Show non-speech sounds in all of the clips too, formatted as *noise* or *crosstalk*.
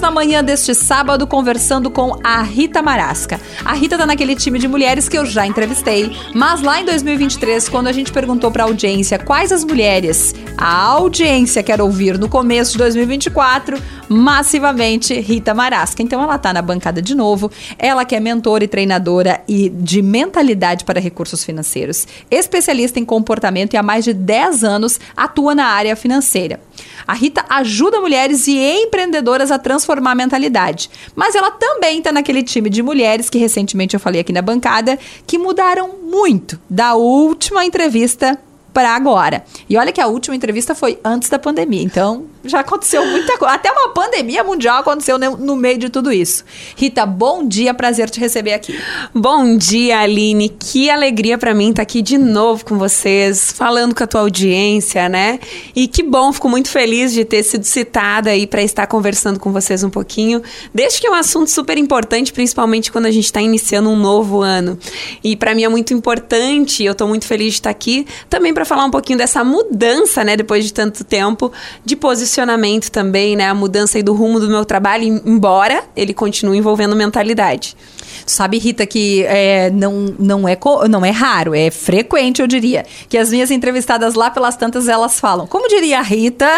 Estamos na manhã deste sábado conversando com a Rita Marasca. A Rita tá naquele time de mulheres que eu já entrevistei, mas lá em 2023, quando a gente perguntou pra audiência quais as mulheres a audiência quer ouvir no começo de 2024, massivamente Rita Marasca. Então ela tá na bancada de novo. Ela que é mentora e treinadora e de mentalidade para recursos financeiros, especialista em comportamento e há mais de 10 anos atua na área financeira. A Rita ajuda mulheres e empreendedoras a transformar a mentalidade. Mas ela também está naquele time de mulheres que recentemente eu falei aqui na bancada que mudaram muito da última entrevista para agora. E olha que a última entrevista foi antes da pandemia, então já aconteceu muita coisa. Até uma pandemia mundial aconteceu no meio de tudo isso. Rita, bom dia, prazer te receber aqui. Bom dia, Aline. Que alegria para mim estar aqui de novo com vocês, falando com a tua audiência, né? E que bom, fico muito feliz de ter sido citada aí para estar conversando com vocês um pouquinho. Desde que é um assunto super importante, principalmente quando a gente está iniciando um novo ano. E para mim é muito importante, eu estou muito feliz de estar aqui também para falar um pouquinho dessa mudança, né, depois de tanto tempo, de posicionamento também, né, a mudança aí do rumo do meu trabalho, embora ele continue envolvendo mentalidade. Sabe, Rita, que é, não, não, é, não é raro, é frequente, eu diria. Que as minhas entrevistadas lá pelas tantas, elas falam, como diria a Rita,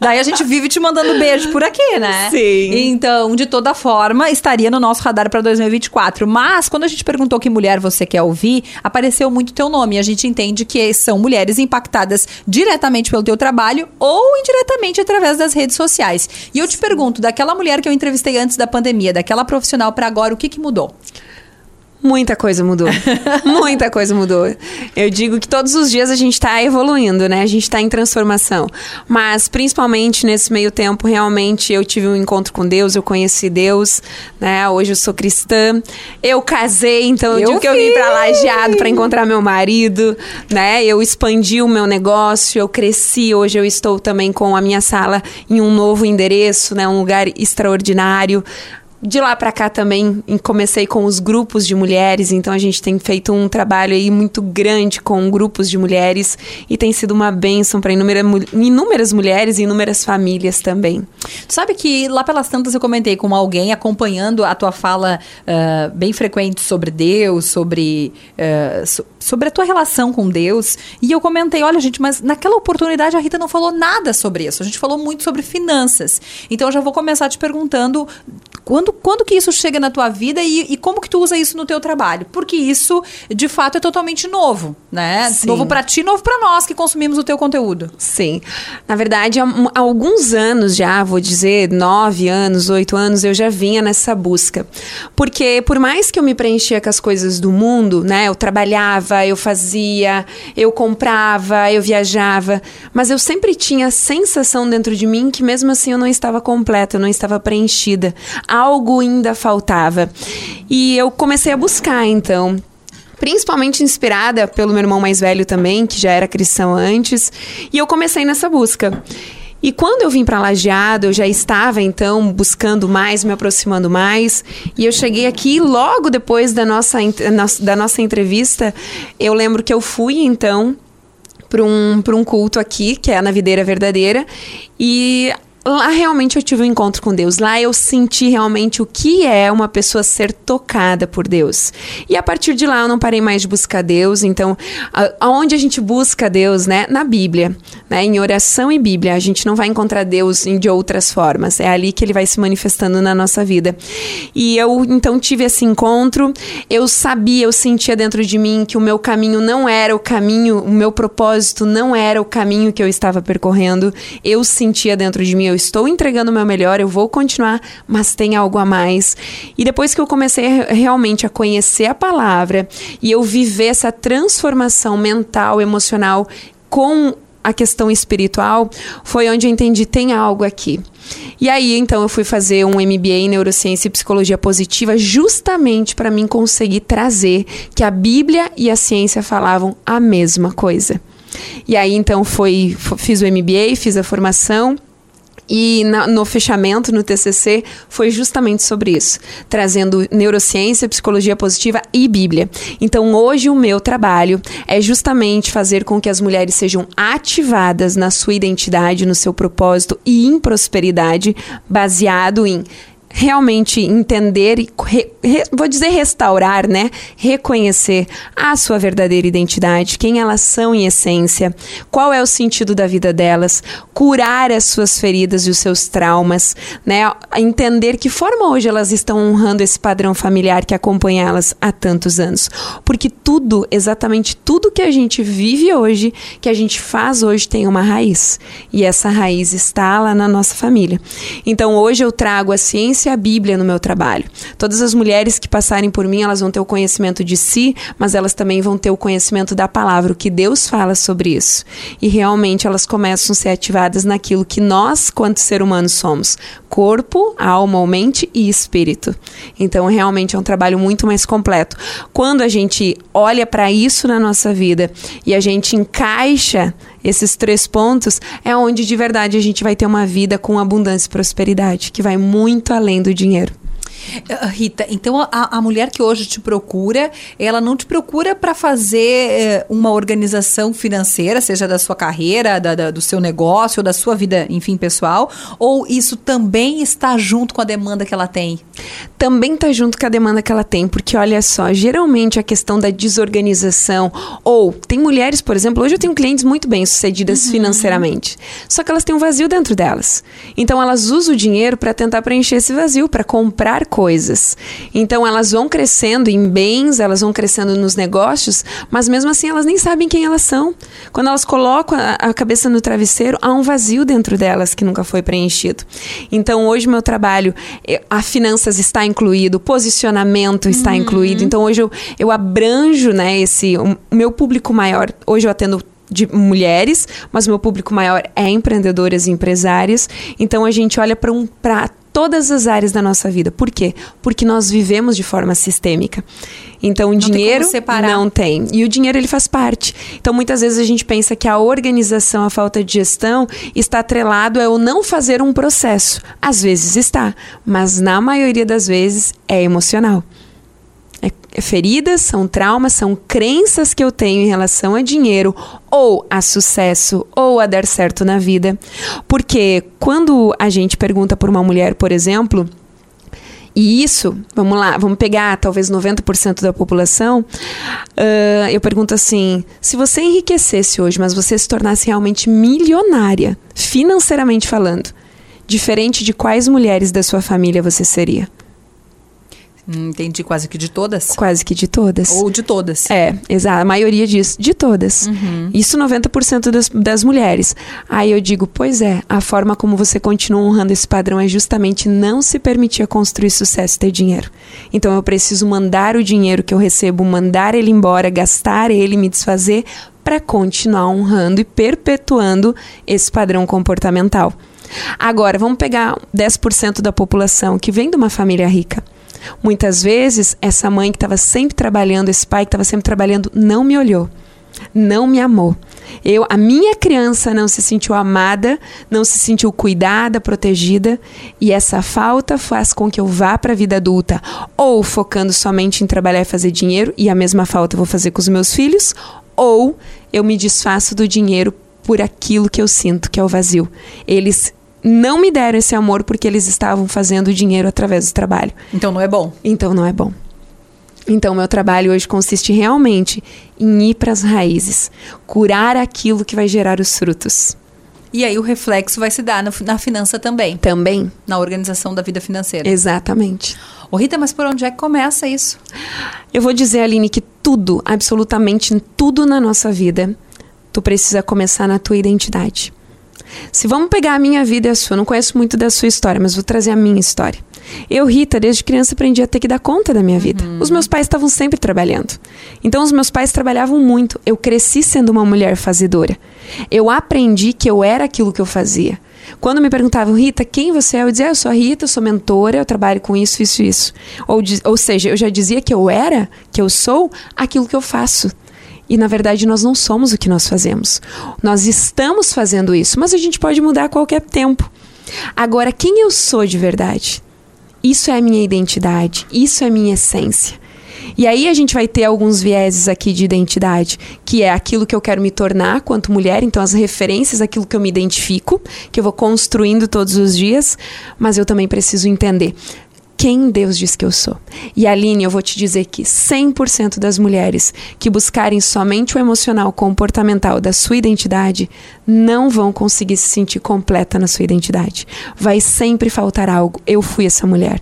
daí a gente vive te mandando beijo por aqui, né? Sim. Então, de toda forma, estaria no nosso radar para 2024. Mas, quando a gente perguntou que mulher você quer ouvir, apareceu muito teu nome. E a gente entende que são mulheres impactadas diretamente pelo teu trabalho ou indiretamente através das redes sociais. E eu te pergunto, daquela mulher que eu entrevistei antes da pandemia, daquela profissional para agora, o que, que mudou? Muita coisa mudou. *laughs* Muita coisa mudou. Eu digo que todos os dias a gente está evoluindo, né? A gente está em transformação. Mas, principalmente nesse meio tempo, realmente eu tive um encontro com Deus, eu conheci Deus, né? Hoje eu sou cristã. Eu casei, então eu, eu digo que eu vim para Lajeado para encontrar meu marido, né? Eu expandi o meu negócio, eu cresci. Hoje eu estou também com a minha sala em um novo endereço, né? Um lugar extraordinário. De lá para cá também comecei com os grupos de mulheres, então a gente tem feito um trabalho aí muito grande com grupos de mulheres e tem sido uma bênção para inúmeras, inúmeras mulheres e inúmeras famílias também. sabe que lá pelas tantas eu comentei com alguém acompanhando a tua fala uh, bem frequente sobre Deus, sobre, uh, so, sobre a tua relação com Deus, e eu comentei: olha, gente, mas naquela oportunidade a Rita não falou nada sobre isso, a gente falou muito sobre finanças. Então eu já vou começar te perguntando quando, quando que isso chega na tua vida e, e como que tu usa isso no teu trabalho? Porque isso, de fato, é totalmente novo, né? Sim. Novo para ti, novo para nós que consumimos o teu conteúdo. Sim. Na verdade, há, há alguns anos já, vou dizer, nove anos, oito anos, eu já vinha nessa busca. Porque por mais que eu me preenchia com as coisas do mundo, né? Eu trabalhava, eu fazia, eu comprava, eu viajava, mas eu sempre tinha a sensação dentro de mim que mesmo assim eu não estava completa, eu não estava preenchida algo ainda faltava. E eu comecei a buscar, então, principalmente inspirada pelo meu irmão mais velho também, que já era cristão antes, e eu comecei nessa busca. E quando eu vim para Lajeado, eu já estava então buscando mais, me aproximando mais. E eu cheguei aqui logo depois da nossa, da nossa entrevista. Eu lembro que eu fui então para um, um culto aqui, que é a Na Videira Verdadeira. E lá realmente eu tive um encontro com Deus. Lá eu senti realmente o que é uma pessoa ser tocada por Deus. E a partir de lá eu não parei mais de buscar Deus. Então, aonde a gente busca Deus, né? Na Bíblia, né? Em oração e Bíblia, a gente não vai encontrar Deus de outras formas. É ali que ele vai se manifestando na nossa vida. E eu então tive esse encontro. Eu sabia, eu sentia dentro de mim que o meu caminho não era o caminho, o meu propósito não era o caminho que eu estava percorrendo. Eu sentia dentro de mim, eu estou entregando o meu melhor, eu vou continuar, mas tem algo a mais. E depois que eu comecei realmente a conhecer a palavra e eu viver essa transformação mental, emocional com a questão espiritual, foi onde eu entendi tem algo aqui. E aí, então, eu fui fazer um MBA em Neurociência e Psicologia Positiva justamente para mim conseguir trazer que a Bíblia e a ciência falavam a mesma coisa. E aí, então, foi, fiz o MBA, fiz a formação E na, no fechamento, no TCC, foi justamente sobre isso, trazendo neurociência, psicologia positiva e Bíblia. Então, hoje, o meu trabalho é justamente fazer com que as mulheres sejam ativadas na sua identidade, no seu propósito e em prosperidade, baseado em realmente entender e re, re, vou dizer restaurar, né? Reconhecer a sua verdadeira identidade, quem elas são em essência, qual é o sentido da vida delas, curar as suas feridas e os seus traumas, né? Entender que forma hoje elas estão honrando esse padrão familiar que acompanha elas há tantos anos. Porque tudo, exatamente tudo que a gente vive hoje, que a gente faz hoje tem uma raiz. E essa raiz está lá na nossa família. Então hoje eu trago a ciência e a Bíblia no meu trabalho. Todas as mulheres que passarem por mim, elas vão ter o conhecimento de si, mas elas também vão ter o conhecimento da palavra, o que Deus fala sobre isso. E realmente elas começam a ser ativadas naquilo que nós, quanto ser humanos, somos: corpo, alma, mente e espírito. Então, realmente é um trabalho muito mais completo. Quando a gente olha para isso na nossa vida e a gente encaixa esses três pontos, é onde de verdade a gente vai ter uma vida com abundância e prosperidade, que vai muito além do dinheiro. Eh, Rita, então a, a, mulher que hoje te procura, ela não te procura para fazer eh, uma organização financeira, seja da sua carreira, da, da, do seu negócio, ou da sua vida, enfim, pessoal, ou isso também está junto com a demanda que ela tem? Também está junto com a demanda que ela tem, porque olha só, geralmente a questão da desorganização, ou tem mulheres, por exemplo, hoje eu tenho clientes muito bem sucedidas uhum. financeiramente, só que elas têm um vazio dentro delas. Então elas usam o dinheiro para tentar preencher esse vazio, para comprar coisas. Então elas vão crescendo em bens, elas vão crescendo nos negócios, mas mesmo assim elas nem sabem quem elas são. Quando elas colocam a, a cabeça no travesseiro, há um vazio dentro delas que nunca foi preenchido. Então hoje meu trabalho, a finanças está incluído, o posicionamento está uhum. incluído. Então hoje eu, eu abranjo, né, esse o meu público maior. Hoje eu atendo de mulheres, mas meu público maior é empreendedoras e empresárias. Então a gente olha para um prato todas as áreas da nossa vida. Por quê? Porque nós vivemos de forma sistêmica. Então, o não dinheiro tem não tem. E o dinheiro ele faz parte. Então, muitas vezes a gente pensa que a organização, a falta de gestão está atrelado a o não fazer um processo. Às vezes está, mas na maioria das vezes é emocional. É feridas, são traumas, são crenças que eu tenho em relação a dinheiro ou a sucesso ou a dar certo na vida. Porque quando a gente pergunta por uma mulher, por exemplo, e isso, vamos lá, vamos pegar talvez 90% da população. Uh, eu pergunto assim: se você enriquecesse hoje, mas você se tornasse realmente milionária, financeiramente falando, diferente de quais mulheres da sua família você seria? Hum, entendi, quase que de todas? Quase que de todas. Ou de todas. É, exato. A maioria diz de todas. Uhum. Isso 90% das, das mulheres. Aí eu digo, pois é, a forma como você continua honrando esse padrão é justamente não se permitir construir sucesso e ter dinheiro. Então eu preciso mandar o dinheiro que eu recebo, mandar ele embora, gastar ele, me desfazer, para continuar honrando e perpetuando esse padrão comportamental. Agora, vamos pegar 10% da população que vem de uma família rica. Muitas vezes, essa mãe que estava sempre trabalhando, esse pai que estava sempre trabalhando, não me olhou, não me amou. Eu, a minha criança não se sentiu amada, não se sentiu cuidada, protegida, e essa falta faz com que eu vá para a vida adulta ou focando somente em trabalhar e fazer dinheiro, e a mesma falta eu vou fazer com os meus filhos, ou eu me desfaço do dinheiro por aquilo que eu sinto, que é o vazio. Eles não me deram esse amor porque eles estavam fazendo dinheiro através do trabalho. Então não é bom. Então não é bom. Então, meu trabalho hoje consiste realmente em ir para as raízes, curar aquilo que vai gerar os frutos. E aí o reflexo vai se dar na, na finança também. Também. Na organização da vida financeira. Exatamente. Ô Rita, mas por onde é que começa isso? Eu vou dizer, Aline, que tudo, absolutamente tudo na nossa vida, tu precisa começar na tua identidade. Se vamos pegar a minha vida e a sua, não conheço muito da sua história, mas vou trazer a minha história. Eu, Rita, desde criança aprendi a ter que dar conta da minha vida. Uhum. Os meus pais estavam sempre trabalhando. Então, os meus pais trabalhavam muito. Eu cresci sendo uma mulher fazedora. Eu aprendi que eu era aquilo que eu fazia. Quando me perguntavam, Rita, quem você é? Eu dizia, ah, eu sou a Rita, eu sou mentora, eu trabalho com isso, isso, isso. Ou, ou seja, eu já dizia que eu era, que eu sou aquilo que eu faço. E na verdade nós não somos o que nós fazemos. Nós estamos fazendo isso, mas a gente pode mudar a qualquer tempo. Agora, quem eu sou de verdade? Isso é a minha identidade, isso é a minha essência. E aí a gente vai ter alguns vieses aqui de identidade, que é aquilo que eu quero me tornar quanto mulher, então as referências, aquilo que eu me identifico, que eu vou construindo todos os dias, mas eu também preciso entender quem Deus diz que eu sou. E Aline, eu vou te dizer que 100% das mulheres que buscarem somente o emocional comportamental da sua identidade não vão conseguir se sentir completa na sua identidade. Vai sempre faltar algo. Eu fui essa mulher.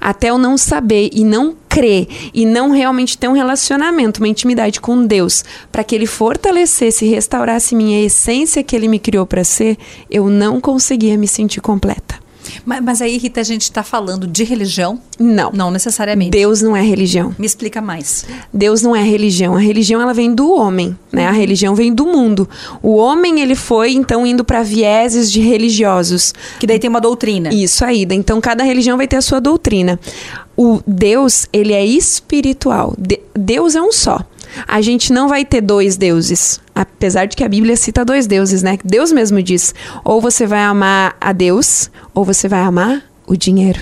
Até eu não saber e não crer e não realmente ter um relacionamento, uma intimidade com Deus, para que ele fortalecesse e restaurasse minha essência que ele me criou para ser, eu não conseguia me sentir completa. Mas, mas aí, Rita, a gente está falando de religião? Não. Não necessariamente. Deus não é religião. Me explica mais. Deus não é religião. A religião ela vem do homem, né? A religião vem do mundo. O homem ele foi então indo para vieses de religiosos. Que daí tem uma doutrina. Isso aí. Então cada religião vai ter a sua doutrina. O Deus ele é espiritual. De Deus é um só. A gente não vai ter dois deuses. Apesar de que a Bíblia cita dois deuses, né? Deus mesmo diz: ou você vai amar a Deus, ou você vai amar o dinheiro.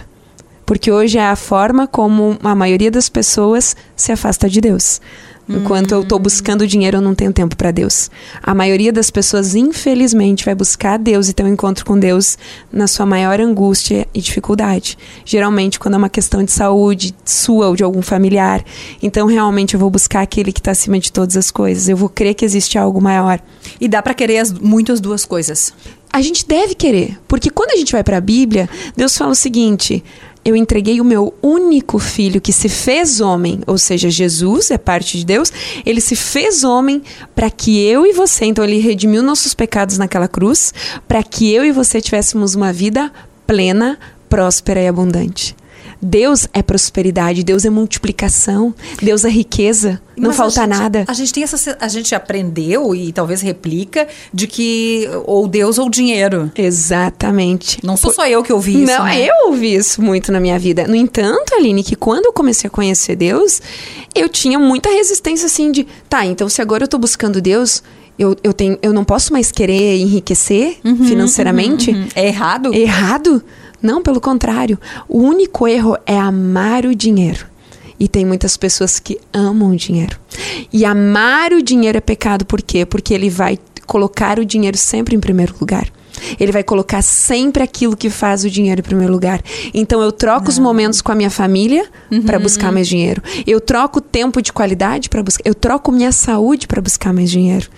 Porque hoje é a forma como a maioria das pessoas se afasta de Deus. Enquanto eu estou buscando dinheiro, eu não tenho tempo para Deus. A maioria das pessoas, infelizmente, vai buscar Deus e ter um encontro com Deus na sua maior angústia e dificuldade. Geralmente, quando é uma questão de saúde sua ou de algum familiar. Então, realmente, eu vou buscar aquele que está acima de todas as coisas. Eu vou crer que existe algo maior. E dá para querer as, muito as duas coisas. A gente deve querer, porque quando a gente vai para a Bíblia, Deus fala o seguinte: eu entreguei o meu único filho que se fez homem, ou seja, Jesus é parte de Deus, ele se fez homem para que eu e você, então ele redimiu nossos pecados naquela cruz, para que eu e você tivéssemos uma vida plena, próspera e abundante. Deus é prosperidade, Deus é multiplicação, Deus é riqueza, Mas não falta a gente, nada. A gente tem essa a gente aprendeu e talvez replica de que ou Deus ou dinheiro. Exatamente. Não sou Por... só eu que ouvi isso. Não, né? eu ouvi isso muito na minha vida. No entanto, Aline, que quando eu comecei a conhecer Deus, eu tinha muita resistência assim de, tá, então se agora eu tô buscando Deus, eu, eu, tenho, eu não posso mais querer enriquecer uhum, financeiramente. Uhum, uhum. É errado? É errado? Não, pelo contrário. O único erro é amar o dinheiro. E tem muitas pessoas que amam o dinheiro. E amar o dinheiro é pecado por quê? Porque ele vai colocar o dinheiro sempre em primeiro lugar. Ele vai colocar sempre aquilo que faz o dinheiro em primeiro lugar. Então eu troco os momentos com a minha família uhum. para buscar mais dinheiro. Eu troco tempo de qualidade para buscar. Eu troco minha saúde para buscar mais dinheiro.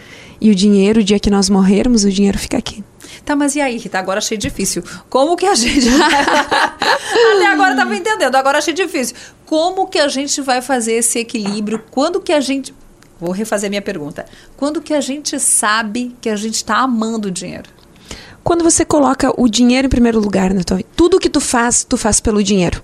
E o dinheiro, o dia que nós morrermos, o dinheiro fica aqui. Tá, mas e aí, Rita? Agora achei difícil. Como que a gente. *laughs* Até agora tava entendendo, agora achei difícil. Como que a gente vai fazer esse equilíbrio? Quando que a gente. Vou refazer minha pergunta. Quando que a gente sabe que a gente está amando o dinheiro? Quando você coloca o dinheiro em primeiro lugar na tua vida. Tudo que tu faz, tu faz pelo dinheiro.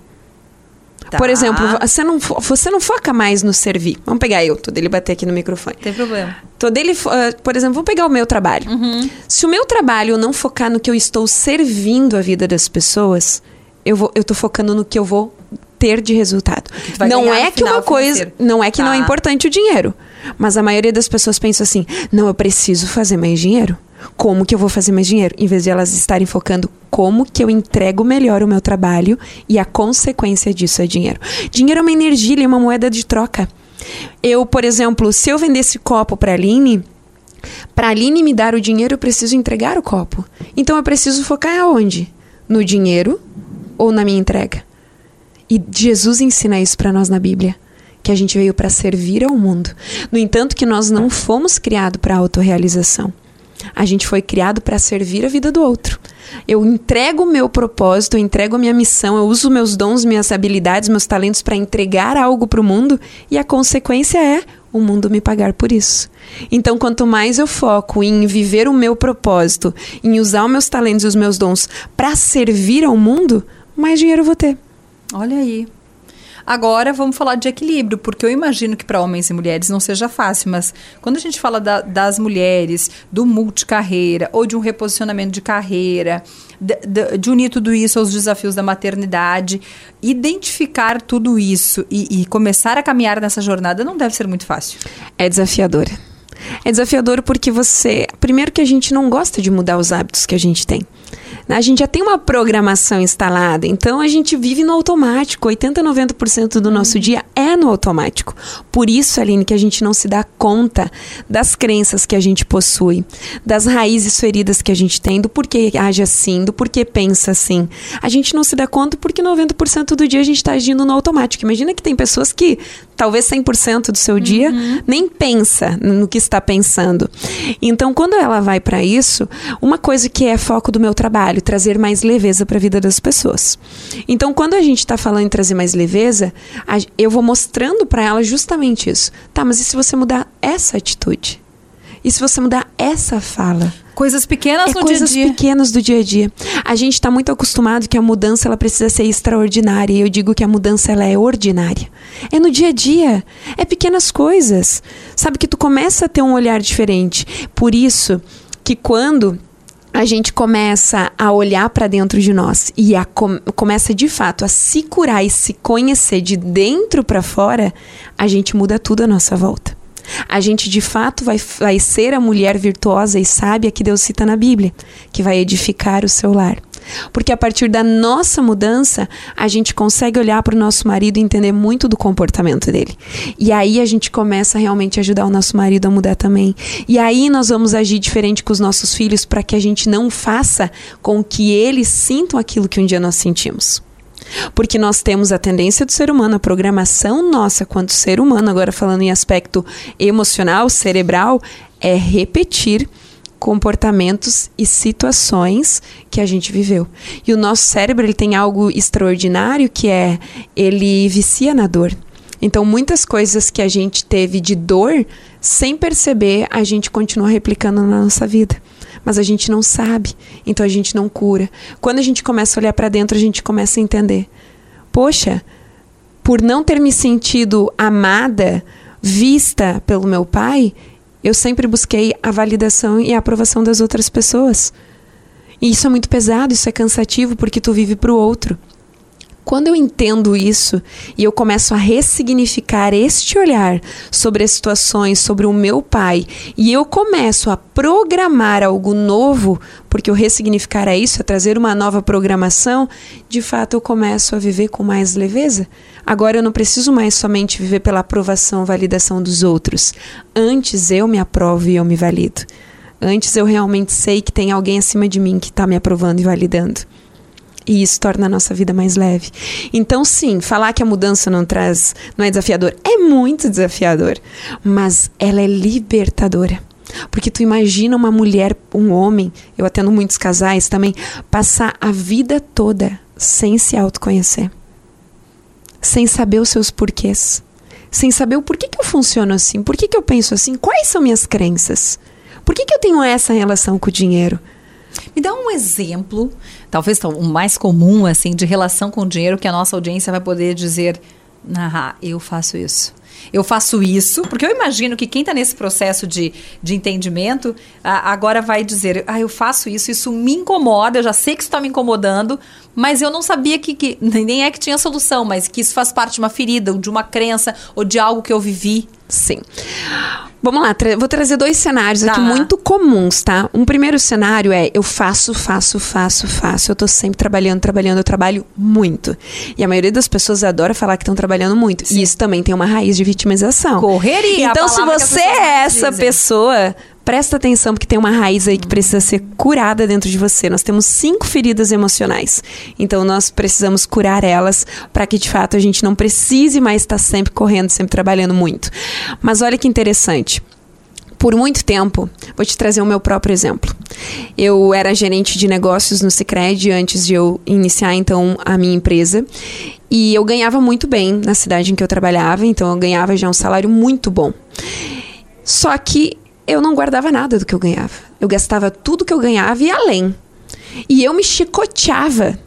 Tá. Por exemplo, você não, você não foca mais no servir. Vamos pegar eu, tô dele bater aqui no microfone. Tem problema. Tô dele, uh, por exemplo, vou pegar o meu trabalho. Uhum. Se o meu trabalho não focar no que eu estou servindo a vida das pessoas, eu, vou, eu tô focando no que eu vou ter de resultado. Não é que uma coisa, não é que tá. não é importante o dinheiro, mas a maioria das pessoas pensa assim: "Não, eu preciso fazer mais dinheiro" como que eu vou fazer mais dinheiro, em vez de elas estarem focando como que eu entrego melhor o meu trabalho e a consequência disso é dinheiro. Dinheiro é uma energia, é uma moeda de troca. Eu, por exemplo, se eu vendesse copo para a Aline, para a Aline me dar o dinheiro, eu preciso entregar o copo. Então eu preciso focar aonde? No dinheiro ou na minha entrega? E Jesus ensina isso para nós na Bíblia que a gente veio para servir ao mundo. No entanto, que nós não fomos criados para autorrealização. A gente foi criado para servir a vida do outro. Eu entrego o meu propósito, eu entrego a minha missão, eu uso meus dons, minhas habilidades, meus talentos para entregar algo para o mundo e a consequência é o mundo me pagar por isso. Então, quanto mais eu foco em viver o meu propósito, em usar os meus talentos e os meus dons para servir ao mundo, mais dinheiro eu vou ter. Olha aí. Agora vamos falar de equilíbrio, porque eu imagino que para homens e mulheres não seja fácil, mas quando a gente fala da, das mulheres, do multicarreira ou de um reposicionamento de carreira, de, de, de, unir tudo isso aos desafios da maternidade, identificar tudo isso e, e começar a caminhar nessa jornada não deve ser muito fácil. É desafiador. É desafiador porque você. Primeiro, que a gente não gosta de mudar os hábitos que a gente tem. A gente já tem uma programação instalada, então a gente vive no automático. 80, 90% do nosso dia é no automático. Por isso, Aline, que a gente não se dá conta das crenças que a gente possui, das raízes feridas que a gente tem, do porquê age assim, do porquê pensa assim. A gente não se dá conta porque 90% do dia a gente está agindo no automático. Imagina que tem pessoas que talvez 100% do seu dia uhum. nem pensa no que está pensando. Então, quando ela vai para isso, uma coisa que é foco do meu trabalho, trazer mais leveza para a vida das pessoas. Então, quando a gente está falando em trazer mais leveza, eu vou mostrando para ela justamente isso. Tá, mas e se você mudar essa atitude? E se você mudar essa fala? Coisas pequenas é no coisas dia a dia. pequenas do dia a dia. A gente está muito acostumado que a mudança ela precisa ser extraordinária. E eu digo que a mudança ela é ordinária. É no dia a dia. É pequenas coisas. Sabe que tu começa a ter um olhar diferente. Por isso que quando a gente começa a olhar para dentro de nós e a com, começa de fato a se curar e se conhecer de dentro para fora, a gente muda tudo à nossa volta. A gente de fato vai, vai ser a mulher virtuosa e sábia que Deus cita na Bíblia, que vai edificar o seu lar. Porque a partir da nossa mudança, a gente consegue olhar para o nosso marido e entender muito do comportamento dele. E aí a gente começa a realmente ajudar o nosso marido a mudar também. E aí nós vamos agir diferente com os nossos filhos para que a gente não faça com que eles sintam aquilo que um dia nós sentimos. Porque nós temos a tendência do ser humano, a programação nossa quanto ser humano, agora falando em aspecto emocional, cerebral, é repetir comportamentos e situações que a gente viveu. E o nosso cérebro ele tem algo extraordinário que é ele vicia na dor. Então, muitas coisas que a gente teve de dor, sem perceber, a gente continua replicando na nossa vida. Mas a gente não sabe, então a gente não cura. Quando a gente começa a olhar para dentro, a gente começa a entender: poxa, por não ter me sentido amada, vista pelo meu pai, eu sempre busquei a validação e a aprovação das outras pessoas. E isso é muito pesado, isso é cansativo porque tu vive para o outro. Quando eu entendo isso e eu começo a ressignificar este olhar sobre as situações, sobre o meu pai, e eu começo a programar algo novo, porque o ressignificar é isso, é trazer uma nova programação, de fato eu começo a viver com mais leveza. Agora eu não preciso mais somente viver pela aprovação, validação dos outros. Antes eu me aprovo e eu me valido. Antes eu realmente sei que tem alguém acima de mim que está me aprovando e validando. E isso torna a nossa vida mais leve. Então, sim, falar que a mudança não traz, não é desafiador, é muito desafiador, mas ela é libertadora. Porque tu imagina uma mulher, um homem, eu atendo muitos casais também, passar a vida toda sem se autoconhecer. Sem saber os seus porquês. Sem saber o porquê que eu funciono assim, por que, eu penso assim, quais são minhas crenças. Por que, que eu tenho essa relação com o dinheiro? Me dá um exemplo, talvez o mais comum, assim, de relação com o dinheiro que a nossa audiência vai poder dizer: ah, eu faço isso. Eu faço isso, porque eu imagino que quem está nesse processo de, de entendimento agora vai dizer: ah, eu faço isso, isso me incomoda, eu já sei que isso está me incomodando, mas eu não sabia que, que nem é que tinha solução, mas que isso faz parte de uma ferida, de uma crença ou de algo que eu vivi. Sim. Vamos lá, tra vou trazer dois cenários tá. aqui muito comuns, tá? Um primeiro cenário é eu faço, faço, faço, faço. Eu tô sempre trabalhando, trabalhando, eu trabalho muito. E a maioria das pessoas adora falar que estão trabalhando muito. Sim. E isso também tem uma raiz de vitimização. Correria. Então, se você é essa dizem. pessoa, presta atenção porque tem uma raiz aí que precisa ser curada dentro de você. Nós temos cinco feridas emocionais. Então nós precisamos curar elas para que de fato a gente não precise mais estar sempre correndo, sempre trabalhando muito. Mas olha que interessante por muito tempo, vou te trazer o meu próprio exemplo. Eu era gerente de negócios no Sicredi antes de eu iniciar então a minha empresa, e eu ganhava muito bem na cidade em que eu trabalhava, então eu ganhava já um salário muito bom. Só que eu não guardava nada do que eu ganhava. Eu gastava tudo que eu ganhava e além. E eu me chicoteava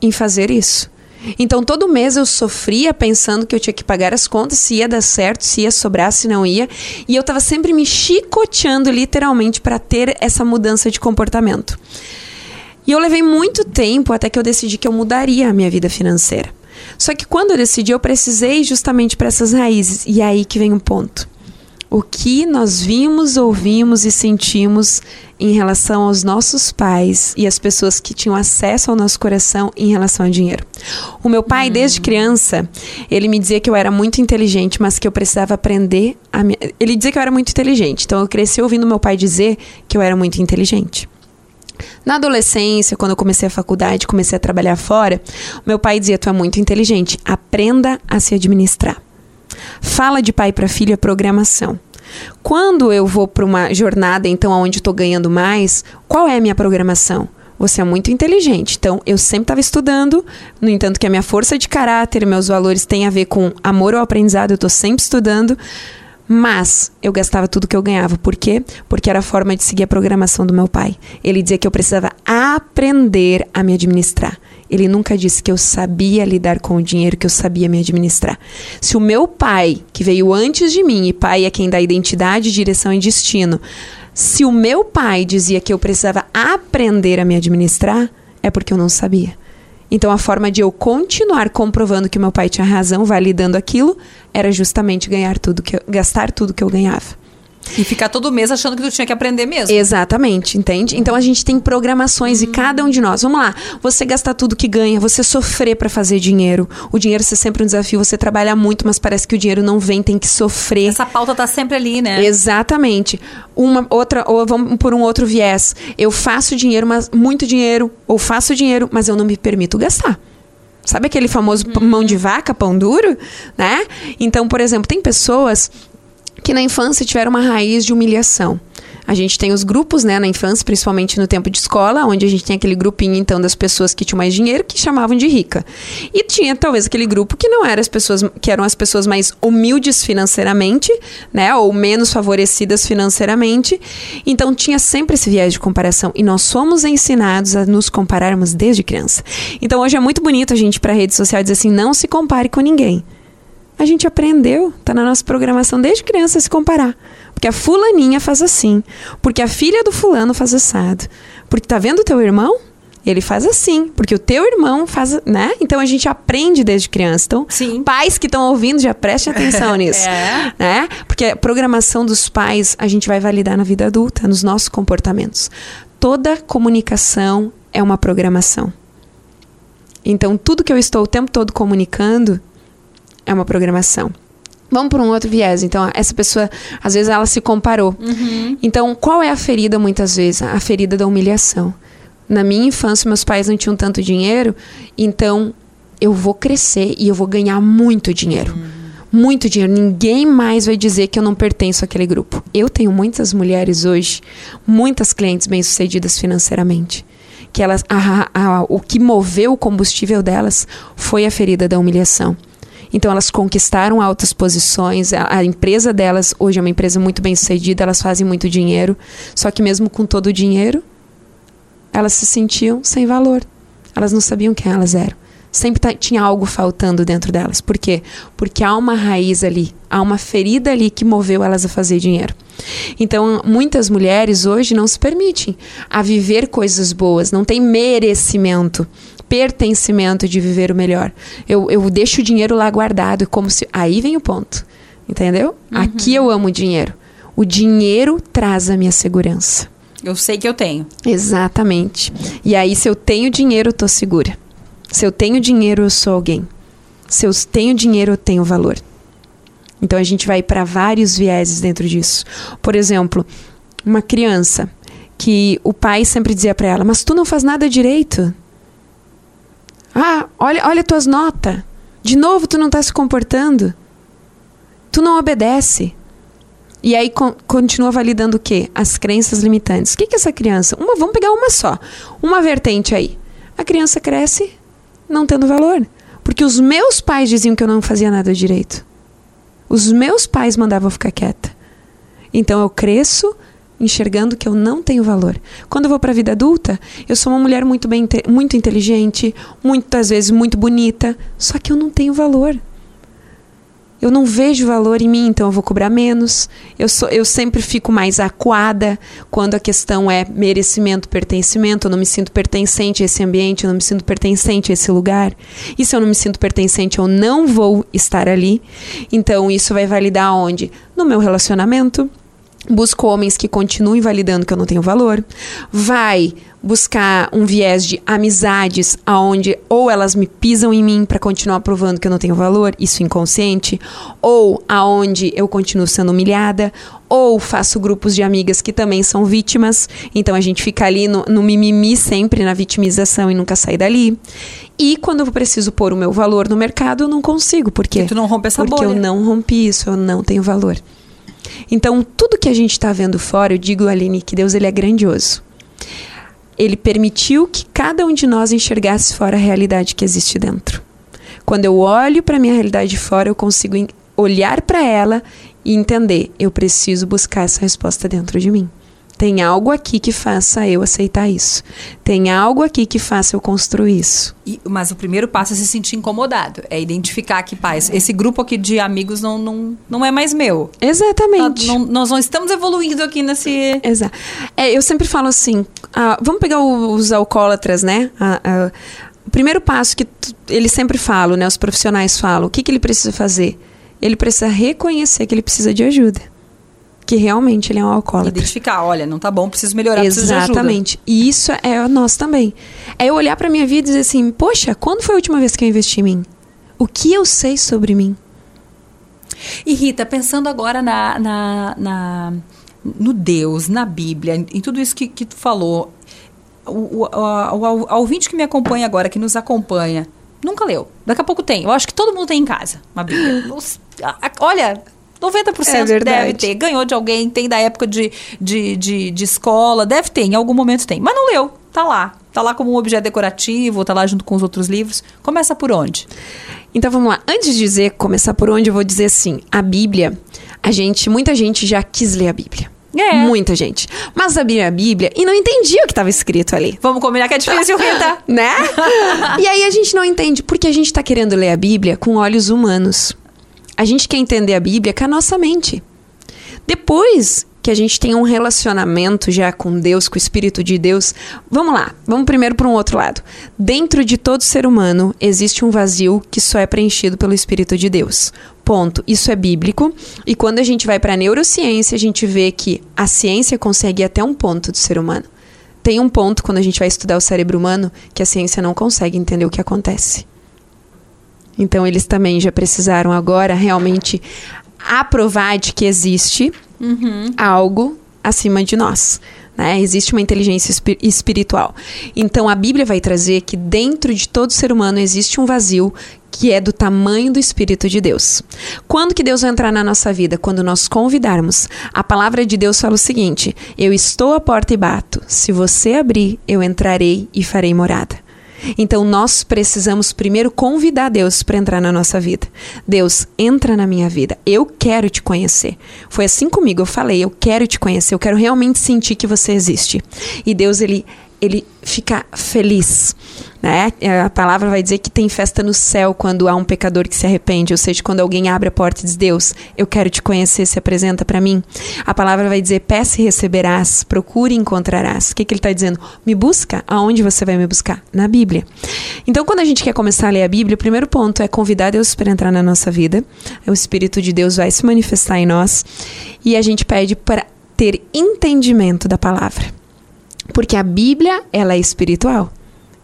em fazer isso. Então todo mês eu sofria pensando que eu tinha que pagar as contas, se ia dar certo, se ia sobrar, se não ia. E eu estava sempre me chicoteando literalmente para ter essa mudança de comportamento. E eu levei muito tempo até que eu decidi que eu mudaria a minha vida financeira. Só que quando eu decidi, eu precisei justamente para essas raízes. E é aí que vem o um ponto. O que nós vimos, ouvimos e sentimos em relação aos nossos pais e as pessoas que tinham acesso ao nosso coração em relação ao dinheiro. O meu pai, desde criança, ele me dizia que eu era muito inteligente, mas que eu precisava aprender a me... Ele dizia que eu era muito inteligente, então eu cresci ouvindo meu pai dizer que eu era muito inteligente. Na adolescência, quando eu comecei a faculdade, comecei a trabalhar fora, meu pai dizia: Tu é muito inteligente, aprenda a se administrar. Fala de pai para filho é programação. Quando eu vou para uma jornada, então, onde estou ganhando mais, qual é a minha programação? Você é muito inteligente. Então, eu sempre estava estudando, no entanto, que a minha força de caráter, meus valores têm a ver com amor ao aprendizado, eu estou sempre estudando. Mas eu gastava tudo que eu ganhava. Por quê? Porque era a forma de seguir a programação do meu pai. Ele dizia que eu precisava aprender a me administrar. Ele nunca disse que eu sabia lidar com o dinheiro, que eu sabia me administrar. Se o meu pai, que veio antes de mim, e pai é quem dá identidade, direção e destino, se o meu pai dizia que eu precisava aprender a me administrar, é porque eu não sabia. Então a forma de eu continuar comprovando que meu pai tinha razão, validando aquilo, era justamente ganhar tudo que eu, gastar tudo que eu ganhava. E ficar todo mês achando que tu tinha que aprender mesmo. Exatamente, entende? Então a gente tem programações e cada um de nós. Vamos lá, você gastar tudo que ganha, você sofrer para fazer dinheiro. O dinheiro ser sempre um desafio, você trabalha muito, mas parece que o dinheiro não vem, tem que sofrer. Essa pauta tá sempre ali, né? Exatamente. Uma outra, ou vamos por um outro viés. Eu faço dinheiro, mas muito dinheiro, ou faço dinheiro, mas eu não me permito gastar. Sabe aquele famoso uhum. mão de vaca, pão duro, né? Então, por exemplo, tem pessoas que na infância tiveram uma raiz de humilhação. A gente tem os grupos, né, na infância, principalmente no tempo de escola, onde a gente tem aquele grupinho, então, das pessoas que tinham mais dinheiro, que chamavam de rica. E tinha, talvez, aquele grupo que não era as pessoas, que eram as pessoas mais humildes financeiramente, né, ou menos favorecidas financeiramente. Então, tinha sempre esse viés de comparação. E nós somos ensinados a nos compararmos desde criança. Então, hoje é muito bonito a gente para a rede social dizer assim, não se compare com ninguém. A gente aprendeu, tá na nossa programação desde criança se comparar. Porque a fulaninha faz assim, porque a filha do fulano faz assado. Porque tá vendo o teu irmão? Ele faz assim, porque o teu irmão faz, né? Então a gente aprende desde criança. Então, Sim. pais que estão ouvindo já prestem atenção *laughs* nisso, é. né? Porque a programação dos pais a gente vai validar na vida adulta, nos nossos comportamentos. Toda comunicação é uma programação. Então, tudo que eu estou o tempo todo comunicando é uma programação. Vamos por um outro viés. Então, essa pessoa, às vezes, ela se comparou. Uhum. Então, qual é a ferida, muitas vezes? A ferida da humilhação. Na minha infância, meus pais não tinham tanto dinheiro, então eu vou crescer e eu vou ganhar muito dinheiro. Uhum. Muito dinheiro. Ninguém mais vai dizer que eu não pertenço àquele grupo. Eu tenho muitas mulheres hoje, muitas clientes bem-sucedidas financeiramente que elas, a, a, o que moveu o combustível delas foi a ferida da humilhação. Então elas conquistaram altas posições, a, a, empresa delas hoje é uma empresa muito bem sucedida, elas fazem muito dinheiro, só que mesmo com todo o dinheiro, elas se sentiam sem valor. Elas não sabiam quem elas eram. Sempre tinha algo faltando dentro delas. Por quê? Porque há uma raiz ali, há uma ferida ali que moveu elas a fazer dinheiro. Então, muitas mulheres hoje não se permitem a viver coisas boas, não tem merecimento pertencimento de viver o melhor. Eu, eu deixo o dinheiro lá guardado, como se. Aí vem o ponto. Entendeu? Uhum. Aqui eu amo o dinheiro. O dinheiro traz a minha segurança. Eu sei que eu tenho. Exatamente. E aí, se eu tenho dinheiro, eu tô segura. Se eu tenho dinheiro, eu sou alguém. Se eu tenho dinheiro, eu tenho valor. Então a gente vai para vários vieses dentro disso. Por exemplo, uma criança que o pai sempre dizia para ela: Mas tu não faz nada direito. Ah, olha, olha tuas notas. De novo tu não está se comportando. Tu não obedece. E aí con continua validando o quê? As crenças limitantes. O que, que é essa criança? Uma, vamos pegar uma só. Uma vertente aí. A criança cresce não tendo valor. Porque os meus pais diziam que eu não fazia nada direito. Os meus pais mandavam ficar quieta. Então eu cresço enxergando que eu não tenho valor. Quando eu vou para a vida adulta, eu sou uma mulher muito bem, muito inteligente, muitas vezes muito bonita, só que eu não tenho valor. Eu não vejo valor em mim, então eu vou cobrar menos. Eu, sou, eu sempre fico mais acuada quando a questão é merecimento, pertencimento. Eu não me sinto pertencente a esse ambiente, eu não me sinto pertencente a esse lugar. E se eu não me sinto pertencente, eu não vou estar ali. Então isso vai validar onde? No meu relacionamento, busco homens que continuem validando que eu não tenho valor, vai buscar um viés de amizades aonde ou elas me pisam em mim para continuar provando que eu não tenho valor, isso inconsciente, ou aonde eu continuo sendo humilhada, ou faço grupos de amigas que também são vítimas, então a gente fica ali no, no mimimi sempre na vitimização e nunca sai dali. E quando eu preciso pôr o meu valor no mercado, eu não consigo, porque tu não rompe essa porque bolha. eu não rompi isso, eu não tenho valor. Então, tudo que a gente está vendo fora, eu digo, Aline, que Deus ele é grandioso. Ele permitiu que cada um de nós enxergasse fora a realidade que existe dentro. Quando eu olho para a minha realidade fora, eu consigo olhar para ela e entender, eu preciso buscar essa resposta dentro de mim. Tem algo aqui que faça eu aceitar isso. Tem algo aqui que faça eu construir isso. E, mas o primeiro passo é se sentir incomodado. É identificar que, paz, esse grupo aqui de amigos não, não, não é mais meu. Exatamente. Não, nós não estamos evoluindo aqui nesse. Exato. É, eu sempre falo assim: ah, vamos pegar os alcoólatras, né? Ah, ah, o primeiro passo que eles sempre falam, né? Os profissionais falam: o que, que ele precisa fazer? Ele precisa reconhecer que ele precisa de ajuda que realmente ele é um alcoólatra. Identificar, olha, não tá bom, preciso melhorar, Exatamente. E isso é nós também. É eu olhar para minha vida e dizer assim: "Poxa, quando foi a última vez que eu investi em mim? O que eu sei sobre mim?" E Rita, pensando agora na, na, na no Deus, na Bíblia, em tudo isso que, que tu falou, o, o, o, o, ouvinte que me acompanha agora, que nos acompanha, nunca leu. Daqui a pouco tem. Eu acho que todo mundo tem em casa uma Bíblia. Olha, 90% é deve ter. Ganhou de alguém, tem da época de, de, de, de, escola, deve ter, em algum momento tem. Mas não leu, tá lá. Tá lá como um objeto decorativo, tá lá junto com os outros livros. Começa por onde? Então vamos lá. Antes de dizer começar por onde, eu vou dizer assim: a Bíblia, a gente, muita gente já quis ler a Bíblia. É. Muita gente. Mas abria a Bíblia e não entendia o que estava escrito ali. Vamos combinar que é difícil, Rita. *laughs* né? *laughs* e aí a gente não entende porque a gente está querendo ler a Bíblia com olhos humanos. A gente quer entender a Bíblia com a nossa mente. Depois que a gente tem um relacionamento já com Deus, com o Espírito de Deus, vamos lá, vamos primeiro para um outro lado. Dentro de todo ser humano existe um vazio que só é preenchido pelo Espírito de Deus. Ponto. Isso é bíblico. E quando a gente vai para a neurociência, a gente vê que a ciência consegue ir até um ponto do ser humano. Tem um ponto, quando a gente vai estudar o cérebro humano, que a ciência não consegue entender o que acontece. Então eles também já precisaram agora realmente aprovar de que existe uhum. algo acima de nós. Né? Existe uma inteligência espiritual. Então a Bíblia vai trazer que dentro de todo ser humano existe um vazio que é do tamanho do Espírito de Deus. Quando que Deus vai entrar na nossa vida? Quando nós convidarmos. A palavra de Deus fala o seguinte: Eu estou à porta e bato. Se você abrir, eu entrarei e farei morada. Então nós precisamos primeiro convidar Deus para entrar na nossa vida. Deus, entra na minha vida. Eu quero te conhecer. Foi assim comigo, eu falei, eu quero te conhecer, eu quero realmente sentir que você existe. E Deus ele ele fica feliz. Né? É, a palavra vai dizer que tem festa no céu quando há um pecador que se arrepende, ou seja, quando alguém abre a porta e diz: Deus, eu quero te conhecer, se apresenta para mim. A palavra vai dizer: peça e receberás, procure e encontrarás. O que, que ele está dizendo? Me busca. Aonde você vai me buscar? Na Bíblia. Então, quando a gente quer começar a ler a Bíblia, o primeiro ponto é convidar Deus para entrar na nossa vida. O Espírito de Deus vai se manifestar em nós e a gente pede para ter entendimento da palavra. Porque a Bíblia, ela é espiritual.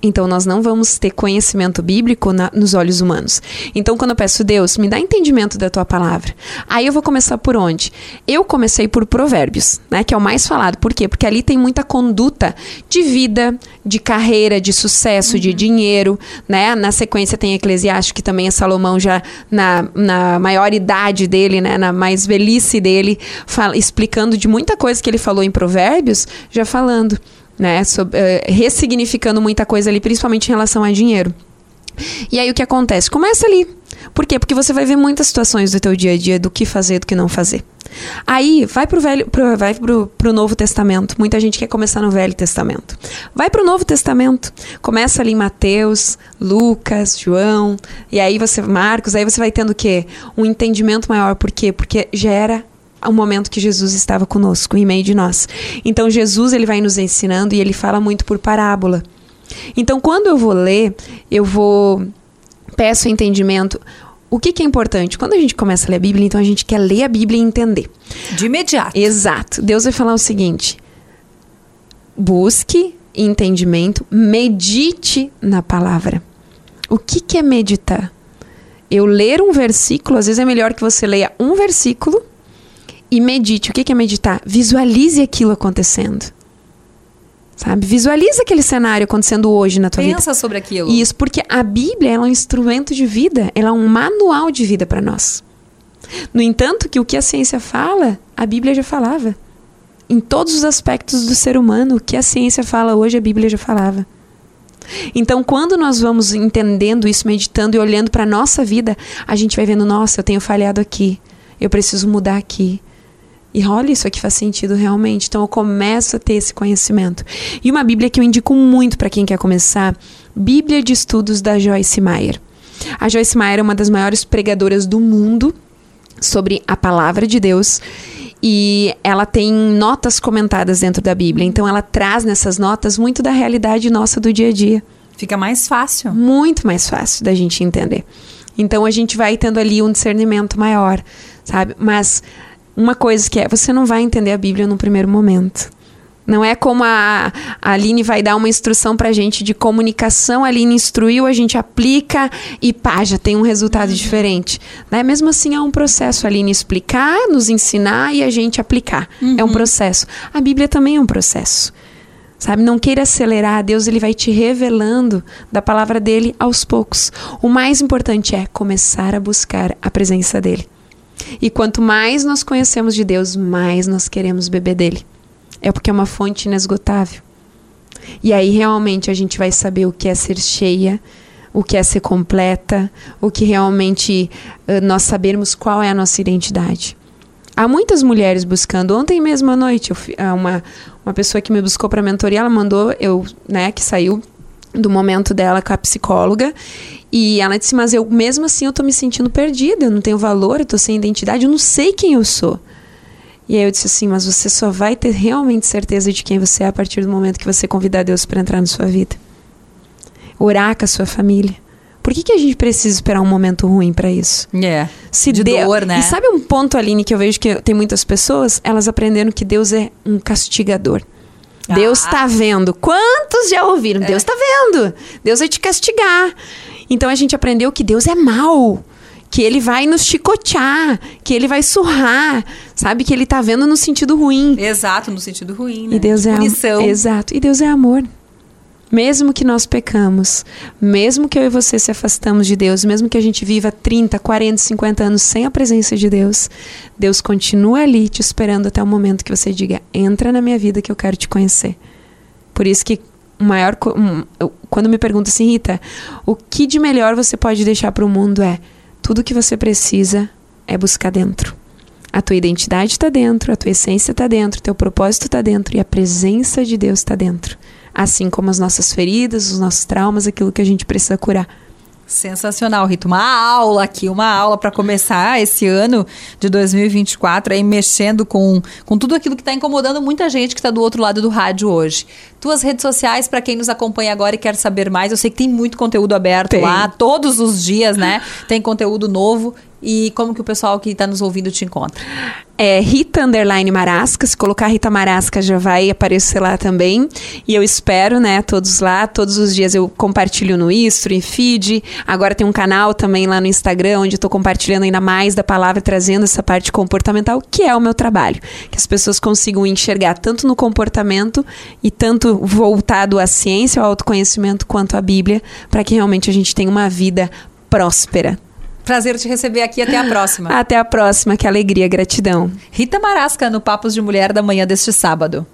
Então nós não vamos ter conhecimento bíblico na, nos olhos humanos. Então quando eu peço Deus, me dá entendimento da tua palavra. Aí eu vou começar por onde? Eu comecei por Provérbios, né, que é o mais falado. Por quê? Porque ali tem muita conduta de vida, de carreira, de sucesso, uhum. de dinheiro, né? Na sequência tem Eclesiástico, que também é Salomão já na, na maior idade dele, né, na mais velhice dele, fala, explicando de muita coisa que ele falou em Provérbios, já falando né? Uh, ressignificando muita coisa ali, principalmente em relação a dinheiro. E aí o que acontece? Começa ali. Por quê? Porque você vai ver muitas situações do teu dia a dia do que fazer, do que não fazer. Aí vai pro velho, pro, vai pro, pro Novo Testamento. Muita gente quer começar no Velho Testamento. Vai para o Novo Testamento. Começa ali em Mateus, Lucas, João, e aí você Marcos, aí você vai tendo o quê? Um entendimento maior. Por quê? Porque já era o momento que Jesus estava conosco, em meio de nós. Então Jesus ele vai nos ensinando e ele fala muito por parábola. Então quando eu vou ler, eu vou peço entendimento. O que, que, é importante? Quando a gente começa a ler a Bíblia, então a gente quer ler a Bíblia e entender. De imediato. Exato. Deus vai falar o seguinte: busque entendimento, medite na palavra. O que, que é meditar? Eu ler um versículo, às vezes é melhor que você leia um versículo e medite. O que, é meditar? Visualize aquilo acontecendo. Sabe? Visualiza aquele cenário acontecendo hoje na tua Pensa vida. Pensa sobre aquilo. Isso, porque a Bíblia é um instrumento de vida, ela é um manual de vida para nós. No entanto, que o que a ciência fala, a Bíblia já falava. Em todos os aspectos do ser humano, o que a ciência fala hoje, a Bíblia já falava. Então, quando nós vamos entendendo isso, meditando e olhando para a nossa vida, a gente vai vendo, nossa, eu tenho falhado aqui, eu preciso mudar aqui. E olha, isso aqui faz sentido realmente. Então eu começo a ter esse conhecimento. E uma Bíblia que eu indico muito para quem quer começar, Bíblia de Estudos da Joyce Meyer. A Joyce Meyer é uma das maiores pregadoras do mundo sobre a palavra de Deus e ela tem notas comentadas dentro da Bíblia. Então ela traz nessas notas muito da realidade nossa do dia a dia. Fica mais fácil. Muito mais fácil da gente entender. Então a gente vai tendo ali um discernimento maior, sabe? Mas uma coisa que é, você não vai entender a Bíblia no primeiro momento. Não é como a, a Aline vai dar uma instrução pra gente de comunicação, a Aline instruiu, a gente aplica e pá, já tem um resultado uhum. diferente. Né? Mesmo assim, é um processo. A Aline explicar, nos ensinar e a gente aplicar. Uhum. É um processo. A Bíblia também é um processo. Sabe, não queira acelerar, Deus ele vai te revelando da palavra dele aos poucos. O mais importante é começar a buscar a presença dele. E quanto mais nós conhecemos de Deus, mais nós queremos beber dele. É porque é uma fonte inesgotável. E aí realmente a gente vai saber o que é ser cheia, o que é ser completa, o que realmente uh, nós sabermos qual é a nossa identidade. Há muitas mulheres buscando. Ontem mesmo à noite, eu, uma, uma pessoa que me buscou para mentoria, ela mandou, eu, né, que saiu do momento dela com a psicóloga. E ela disse, mas eu mesmo assim eu tô me sentindo perdida, eu não tenho valor, eu tô sem identidade, eu não sei quem eu sou. E aí eu disse assim, mas você só vai ter realmente certeza de quem você é a partir do momento que você convidar Deus para entrar na sua vida. Orar com a sua família. Por que, que a gente precisa esperar um momento ruim para isso? É. Yeah. Se de Deus, dor, né? E sabe um ponto, Aline, que eu vejo que tem muitas pessoas, elas aprenderam que Deus é um castigador. Ah. Deus está vendo. Quantos já ouviram? É. Deus está vendo. Deus vai te castigar. Então a gente aprendeu que Deus é mau. Que ele vai nos chicotear, que ele vai surrar, sabe? Que ele está vendo no sentido ruim. Exato, no sentido ruim, né? E Deus de é punição. Exato. E Deus é amor. Mesmo que nós pecamos, mesmo que eu e você se afastamos de Deus, mesmo que a gente viva 30, 40, 50 anos sem a presença de Deus, Deus continua ali te esperando até o momento que você diga: entra na minha vida que eu quero te conhecer. Por isso que maior. Quando me pergunta assim, Rita, o que de melhor você pode deixar para o mundo é tudo que você precisa é buscar dentro. A tua identidade está dentro, a tua essência está dentro, teu propósito está dentro e a presença de Deus está dentro assim como as nossas feridas, os nossos traumas, aquilo que a gente precisa curar. Sensacional, Rito. Uma aula aqui, uma aula para começar esse ano de 2024 aí mexendo com, com tudo aquilo que está incomodando muita gente que está do outro lado do rádio hoje. Tuas redes sociais, para quem nos acompanha agora e quer saber mais, eu sei que tem muito conteúdo aberto tem. lá, todos os dias, né? Tem conteúdo novo e como que o pessoal que está nos ouvindo te encontra? É Rita Underline Marasca. Se colocar Rita Marasca já vai aparecer lá também. E eu espero, né, todos lá. Todos os dias eu compartilho no Istro, em feed. Agora tem um canal também lá no Instagram, onde estou compartilhando ainda mais da palavra, trazendo essa parte comportamental, que é o meu trabalho. Que as pessoas consigam enxergar tanto no comportamento e tanto voltado à ciência, ao autoconhecimento, quanto à Bíblia, para que realmente a gente tenha uma vida próspera. Prazer te receber aqui. Até a próxima. Até a próxima. Que alegria, gratidão. Rita Marasca, no Papos de Mulher da manhã deste sábado.